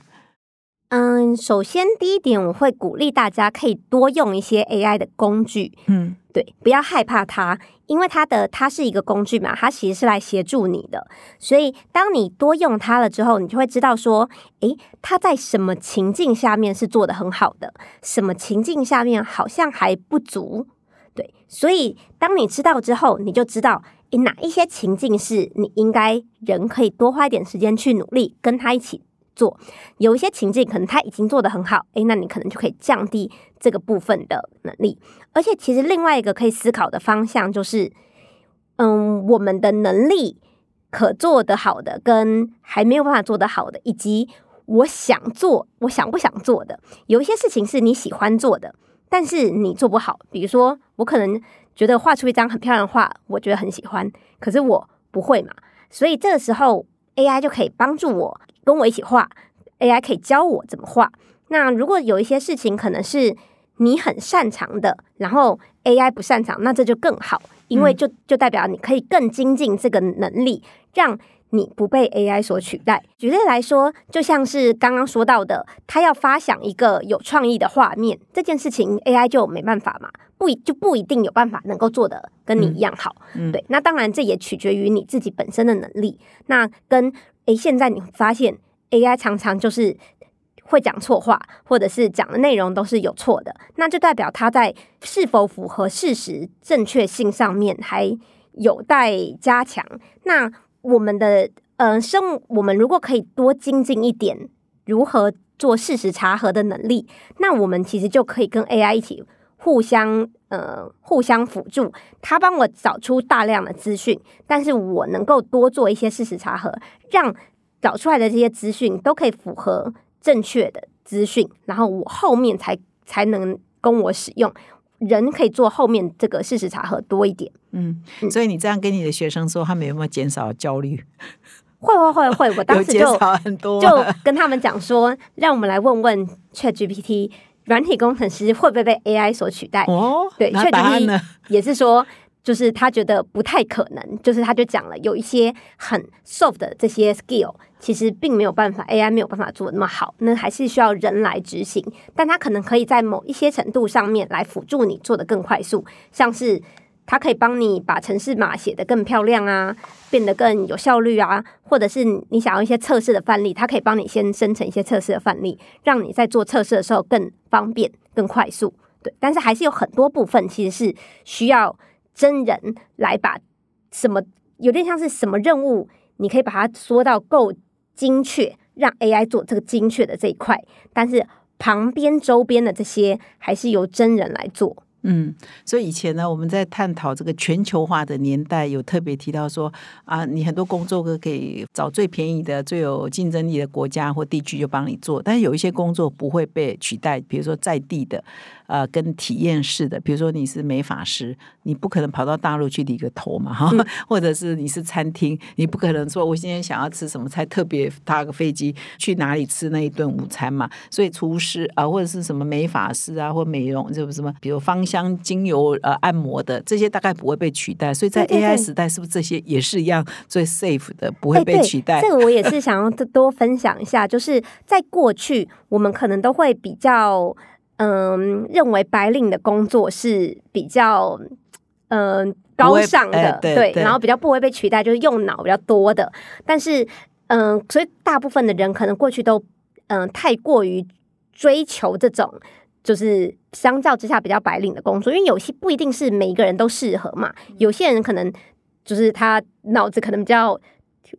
嗯，首先第一点，我会鼓励大家可以多用一些 AI 的工具，嗯对，不要害怕它，因为它的它是一个工具嘛，它其实是来协助你的。所以当你多用它了之后，你就会知道说，诶，它在什么情境下面是做的很好的，什么情境下面好像还不足。对，所以当你知道之后，你就知道，诶，哪一些情境是你应该人可以多花一点时间去努力跟他一起做。有一些情境可能他已经做得很好，诶，那你可能就可以降低这个部分的能力。而且其实另外一个可以思考的方向就是，嗯，我们的能力可做得好的，跟还没有办法做得好的，以及我想做，我想不想做的，有一些事情是你喜欢做的，但是你做不好。比如说，我可能觉得画出一张很漂亮的画，我觉得很喜欢，可是我不会嘛，所以这个时候 AI 就可以帮助我跟我一起画，AI 可以教我怎么画。那如果有一些事情可能是你很擅长的，然后 AI 不擅长，那这就更好，因为就就代表你可以更精进这个能力，让你不被 AI 所取代。举例来说，就像是刚刚说到的，他要发想一个有创意的画面，这件事情 AI 就没办法嘛，不一就不一定有办法能够做的跟你一样好。嗯对，那当然这也取决于你自己本身的能力。那跟诶，现在你发现 AI 常常就是会讲错话，或者是讲的内容都是有错的，那就代表他在是否符合事实正确性上面还有待加强。那我们的呃生，我们如果可以多精进一点如何做事实查核的能力，那我们其实就可以跟 AI 一起互相呃互相辅助，他帮我找出大量的资讯，但是我能够多做一些事实查核，让找出来的这些资讯都可以符合正确的资讯，然后我后面才才能供我使用。人可以做后面这个事实查核多一点，嗯，嗯所以你这样跟你的学生说，他们有没有减少焦虑？会会会会，我当 时就很多就跟他们讲说，让我们来问问 ChatGPT，软体工程师会不会被 AI 所取代？哦，对，ChatGPT？也是说，就是他觉得不太可能，就是他就讲了，有一些很 soft 的这些 skill，其实并没有办法 AI 没有办法做那么好，那还是需要人来执行，但他可能可以在某一些程度上面来辅助你做的更快速，像是它可以帮你把城市码写得更漂亮啊，变得更有效率啊，或者是你想要一些测试的范例，它可以帮你先生成一些测试的范例，让你在做测试的时候更方便、更快速。对，但是还是有很多部分其实是需要真人来把什么，有点像是什么任务，你可以把它说到够精确，让 AI 做这个精确的这一块，但是旁边周边的这些还是由真人来做。嗯，所以以前呢，我们在探讨这个全球化的年代，有特别提到说啊，你很多工作都可以找最便宜的、最有竞争力的国家或地区就帮你做，但是有一些工作不会被取代，比如说在地的。呃，跟体验式的，比如说你是美发师，你不可能跑到大陆去理个头嘛，哈，或者是你是餐厅，你不可能说我今天想要吃什么菜，特别搭个飞机去哪里吃那一顿午餐嘛。所以厨师啊，或者是什么美发师啊，或美容，就是什么，比如芳香精油呃按摩的这些，大概不会被取代。所以在 AI 时代，是不是这些也是一样最 safe 的，不会被取代？这个我也是想要多分享一下，就是在过去，我们可能都会比较。嗯，认为白领的工作是比较嗯高尚的，对，然后比较不会被取代，就是用脑比较多的。但是，嗯，所以大部分的人可能过去都嗯太过于追求这种，就是相较之下比较白领的工作，因为有些不一定是每一个人都适合嘛。有些人可能就是他脑子可能比较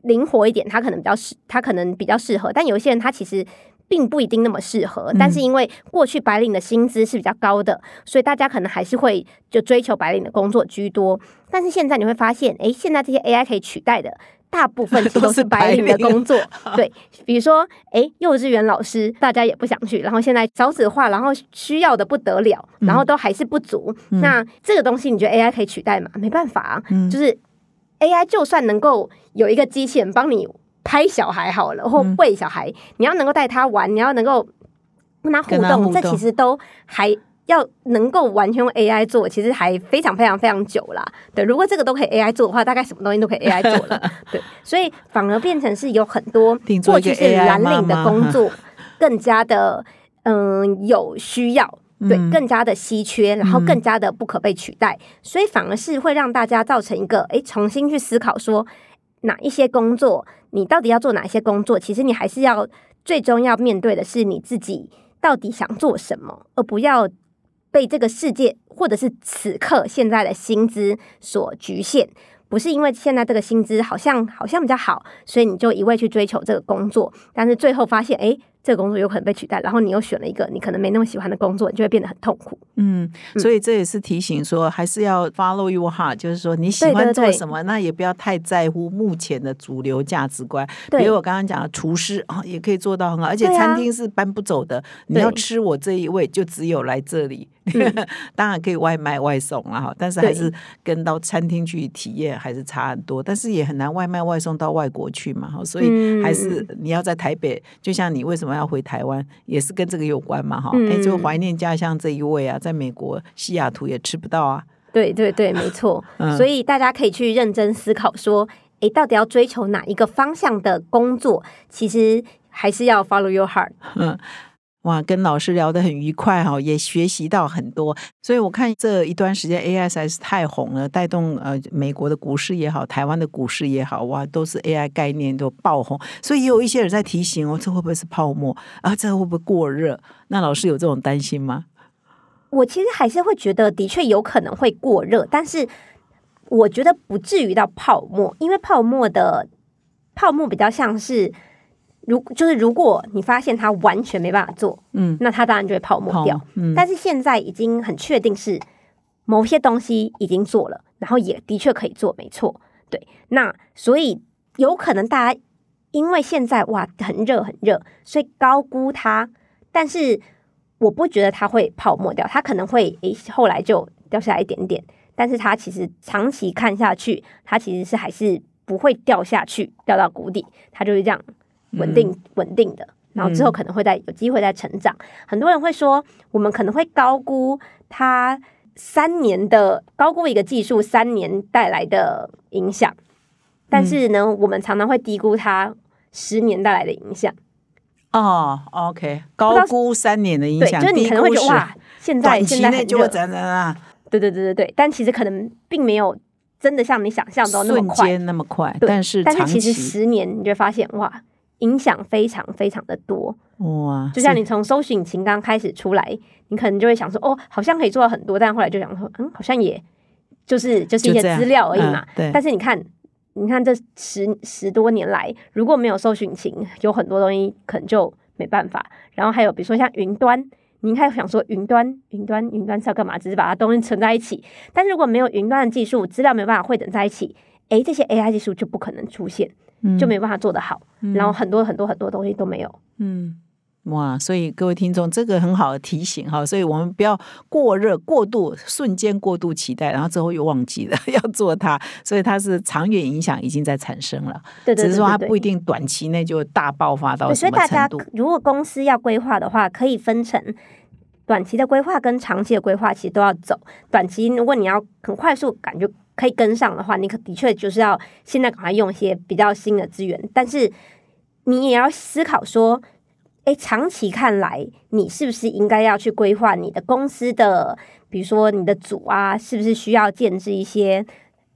灵活一点，他可能比较适，他可能比较适合。但有一些人他其实。并不一定那么适合，但是因为过去白领的薪资是比较高的，所以大家可能还是会就追求白领的工作居多。但是现在你会发现，哎，现在这些 AI 可以取代的大部分都是白领的 工作。对，比如说，哎，幼稚园老师大家也不想去，然后现在少子化，然后需要的不得了，然后都还是不足。那这个东西你觉得 AI 可以取代吗？没办法，就是 AI 就算能够有一个机器人帮你。拍小孩好了，或喂小孩，你要能够带他玩，你要能够跟他互动，这其实都还要能够完全用 AI 做，其实还非常非常非常久啦。对，如果这个都可以 AI 做的话，大概什么东西都可以 AI 做了。对，所以反而变成是有很多过去是蓝领的工作 更加的嗯有需要，对，更加的稀缺，然后更加的不可被取代，所以反而是会让大家造成一个哎重新去思考说。哪一些工作，你到底要做哪一些工作？其实你还是要最终要面对的是你自己到底想做什么，而不要被这个世界或者是此刻现在的薪资所局限。不是因为现在这个薪资好像好像比较好，所以你就一味去追求这个工作，但是最后发现，哎。这个工作有可能被取代，然后你又选了一个你可能没那么喜欢的工作，你就会变得很痛苦。嗯，所以这也是提醒说，还是要 follow your heart，就是说你喜欢做什么，那也不要太在乎目前的主流价值观。比如我刚刚讲的厨师啊，也可以做到很好，而且餐厅是搬不走的。你要吃我这一位，就只有来这里。当然可以外卖外送啊，哈，但是还是跟到餐厅去体验还是差很多。但是也很难外卖外送到外国去嘛，哈，所以还是你要在台北。就像你为什么要回台湾，也是跟这个有关嘛，哈。哎，就怀念家乡这一位啊，在美国西雅图也吃不到啊。对对对，没错。所以大家可以去认真思考，说，哎，到底要追求哪一个方向的工作？其实还是要 follow your heart。嗯。哇，跟老师聊得很愉快哈，也学习到很多。所以我看这一段时间 AI 实在是太红了，带动呃美国的股市也好，台湾的股市也好，哇，都是 AI 概念都爆红。所以也有一些人在提醒哦，这会不会是泡沫啊？这会不会过热？那老师有这种担心吗？我其实还是会觉得，的确有可能会过热，但是我觉得不至于到泡沫，因为泡沫的泡沫比较像是。如就是如果你发现它完全没办法做，嗯，那它当然就会泡沫掉。嗯，但是现在已经很确定是某些东西已经做了，然后也的确可以做，没错。对，那所以有可能大家因为现在哇很热很热，所以高估它。但是我不觉得它会泡沫掉，它可能会诶后来就掉下来一点点，但是它其实长期看下去，它其实是还是不会掉下去，掉到谷底，它就是这样。稳定稳定的，然后之后可能会在有机会再成长。很多人会说，我们可能会高估它三年的高估一个技术三年带来的影响，但是呢，我们常常会低估它十年带来的影响。哦，OK，高估三年的影响，就是你可能会觉得哇，现在短期内就会怎样怎样。对对对对对，但其实可能并没有真的像你想象中那瞬么快。间那么快，但是但是其实十年你就会发现，哇，影响非常非常的多。哇，就像你从搜寻引擎刚开始出来，你可能就会想说，哦，好像可以做到很多，但后来就想说，嗯，好像也就是就是一些资料而已嘛。嗯对但是你看，你看这十十多年来，如果没有搜寻引擎，有很多东西可能就没办法。然后还有比如说像云端，你应该想说云端、云端、云端是要干嘛？只是把它东西存在一起。但是如果没有云端的技术，资料没有办法汇整在一起，诶，这些 AI 技术就不可能出现，就没办法做得好。然后很多很多很多东西都没有。嗯。哇，所以各位听众，这个很好的提醒哈，所以我们不要过热、过度、瞬间过度期待，然后之后又忘记了 要做它，所以它是长远影响已经在产生了，对对对只是说它不一定短期内就大爆发到所以大家。如果公司要规划的话，可以分成短期的规划跟长期的规划，其实都要走。短期如果你要很快速感觉可以跟上的话，你可的确就是要现在赶快用一些比较新的资源，但是你也要思考说。诶，长期看来，你是不是应该要去规划你的公司的，比如说你的组啊，是不是需要建制一些，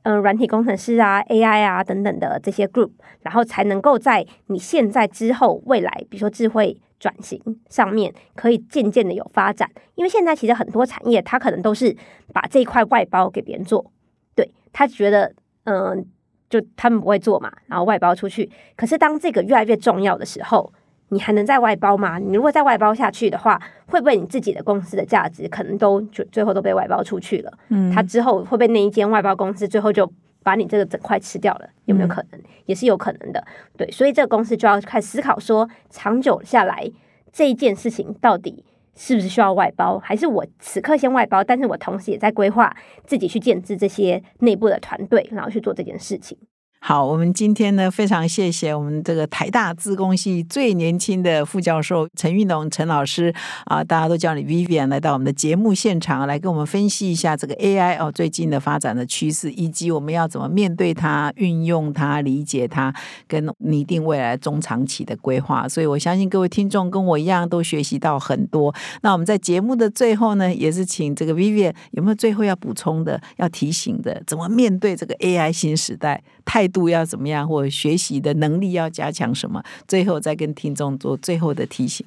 嗯、软体工程师啊、AI 啊等等的这些 group，然后才能够在你现在之后未来，比如说智慧转型上面，可以渐渐的有发展。因为现在其实很多产业，它可能都是把这一块外包给别人做，对他觉得，嗯、就他们不会做嘛，然后外包出去。可是当这个越来越重要的时候，你还能再外包吗？你如果再外包下去的话，会不会你自己的公司的价值可能都就最后都被外包出去了？嗯，他之后会不会那一间外包公司最后就把你这个整块吃掉了？有没有可能？也是有可能的。对，所以这个公司就要开始思考说，长久下来这一件事情到底是不是需要外包，还是我此刻先外包，但是我同时也在规划自己去建制这些内部的团队，然后去做这件事情。好，我们今天呢非常谢谢我们这个台大资工系最年轻的副教授陈玉龙陈老师啊，大家都叫你 Vivian 来到我们的节目现场，来跟我们分析一下这个 AI 哦最近的发展的趋势，以及我们要怎么面对它、运用它、理解它，跟拟定未来中长期的规划。所以我相信各位听众跟我一样都学习到很多。那我们在节目的最后呢，也是请这个 Vivian 有没有最后要补充的、要提醒的，怎么面对这个 AI 新时代？态度要怎么样，或者学习的能力要加强什么？最后再跟听众做最后的提醒。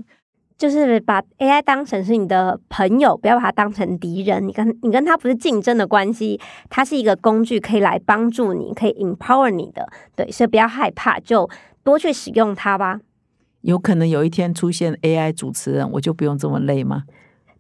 就是把 AI 当成是你的朋友，不要把它当成敌人。你跟你跟他不是竞争的关系，它是一个工具，可以来帮助你，可以 empower 你的。对，所以不要害怕，就多去使用它吧。有可能有一天出现 AI 主持人，我就不用这么累吗？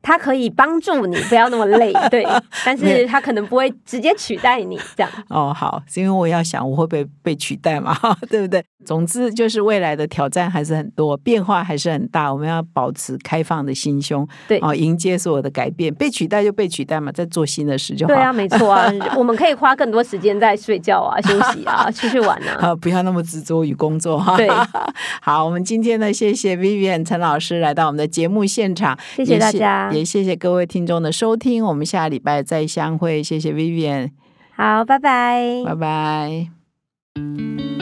它可以帮助你不要那么累，对，但是它可能不会直接取代你这样。哦，好，是因为我要想我会不会被取代嘛，对不对？总之就是未来的挑战还是很多，变化还是很大，我们要保持开放的心胸，对哦，迎接所有的改变。被取代就被取代嘛，再做新的事就好。对啊，没错啊，我们可以花更多时间在睡觉啊、休息啊、出去玩啊。啊，不要那么执着于工作哈。对，好，我们今天呢，谢谢 Vivian 陈老师来到我们的节目现场，谢谢大家也谢谢各位听众的收听，我们下礼拜再相会。谢谢 Vivian，好，拜拜，拜拜。